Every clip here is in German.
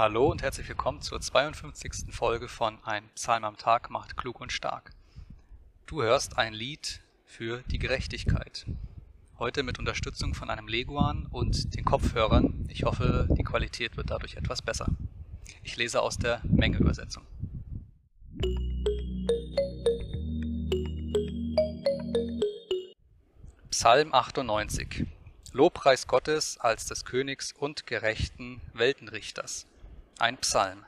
Hallo und herzlich willkommen zur 52. Folge von Ein Psalm am Tag macht klug und stark. Du hörst ein Lied für die Gerechtigkeit. Heute mit Unterstützung von einem Leguan und den Kopfhörern. Ich hoffe, die Qualität wird dadurch etwas besser. Ich lese aus der Mengeübersetzung. Psalm 98 Lobpreis Gottes als des Königs und gerechten Weltenrichters. Ein Psalm.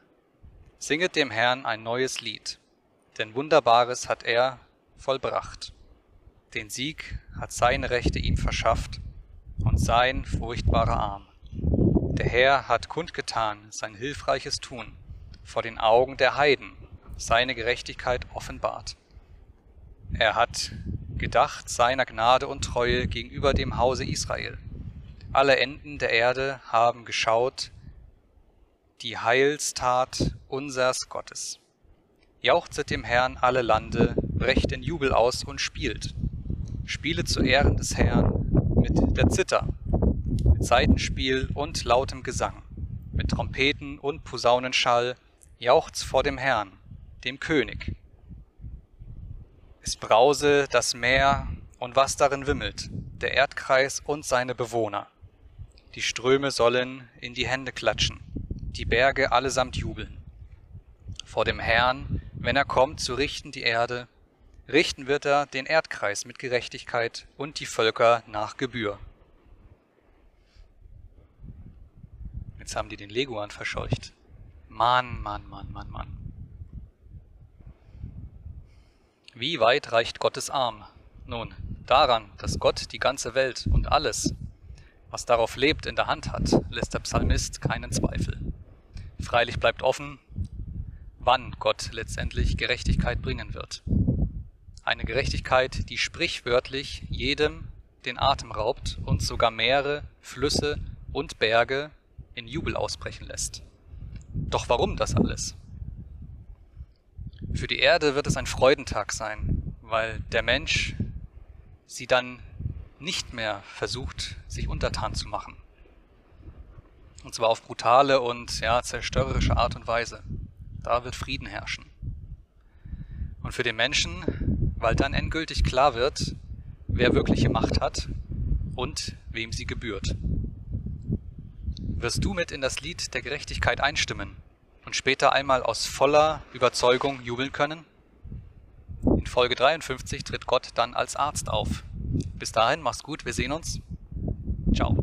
Singet dem Herrn ein neues Lied, denn Wunderbares hat er vollbracht. Den Sieg hat seine Rechte ihm verschafft und sein furchtbarer Arm. Der Herr hat kundgetan sein hilfreiches Tun vor den Augen der Heiden, seine Gerechtigkeit offenbart. Er hat gedacht seiner Gnade und Treue gegenüber dem Hause Israel. Alle Enden der Erde haben geschaut, die Heilstat unsers Gottes. Jauchzet dem Herrn alle Lande, brecht in Jubel aus und spielt. Spiele zu Ehren des Herrn mit der Zither, mit Saitenspiel und lautem Gesang, mit Trompeten und Posaunenschall, jauchzt vor dem Herrn, dem König. Es brause das Meer und was darin wimmelt, der Erdkreis und seine Bewohner. Die Ströme sollen in die Hände klatschen, die Berge allesamt jubeln. Vor dem Herrn, wenn er kommt, zu richten die Erde, richten wird er den Erdkreis mit Gerechtigkeit und die Völker nach Gebühr. Jetzt haben die den Leguan verscheucht. Mann, Mann, Mann, Mann, Mann. Wie weit reicht Gottes Arm? Nun, daran, dass Gott die ganze Welt und alles, was darauf lebt, in der Hand hat, lässt der Psalmist keinen Zweifel. Freilich bleibt offen, wann Gott letztendlich Gerechtigkeit bringen wird. Eine Gerechtigkeit, die sprichwörtlich jedem den Atem raubt und sogar Meere, Flüsse und Berge in Jubel ausbrechen lässt. Doch warum das alles? Für die Erde wird es ein Freudentag sein, weil der Mensch sie dann nicht mehr versucht, sich untertan zu machen. Und zwar auf brutale und ja, zerstörerische Art und Weise. Da wird Frieden herrschen. Und für den Menschen, weil dann endgültig klar wird, wer wirkliche Macht hat und wem sie gebührt. Wirst du mit in das Lied der Gerechtigkeit einstimmen und später einmal aus voller Überzeugung jubeln können? In Folge 53 tritt Gott dann als Arzt auf. Bis dahin, mach's gut, wir sehen uns. Ciao.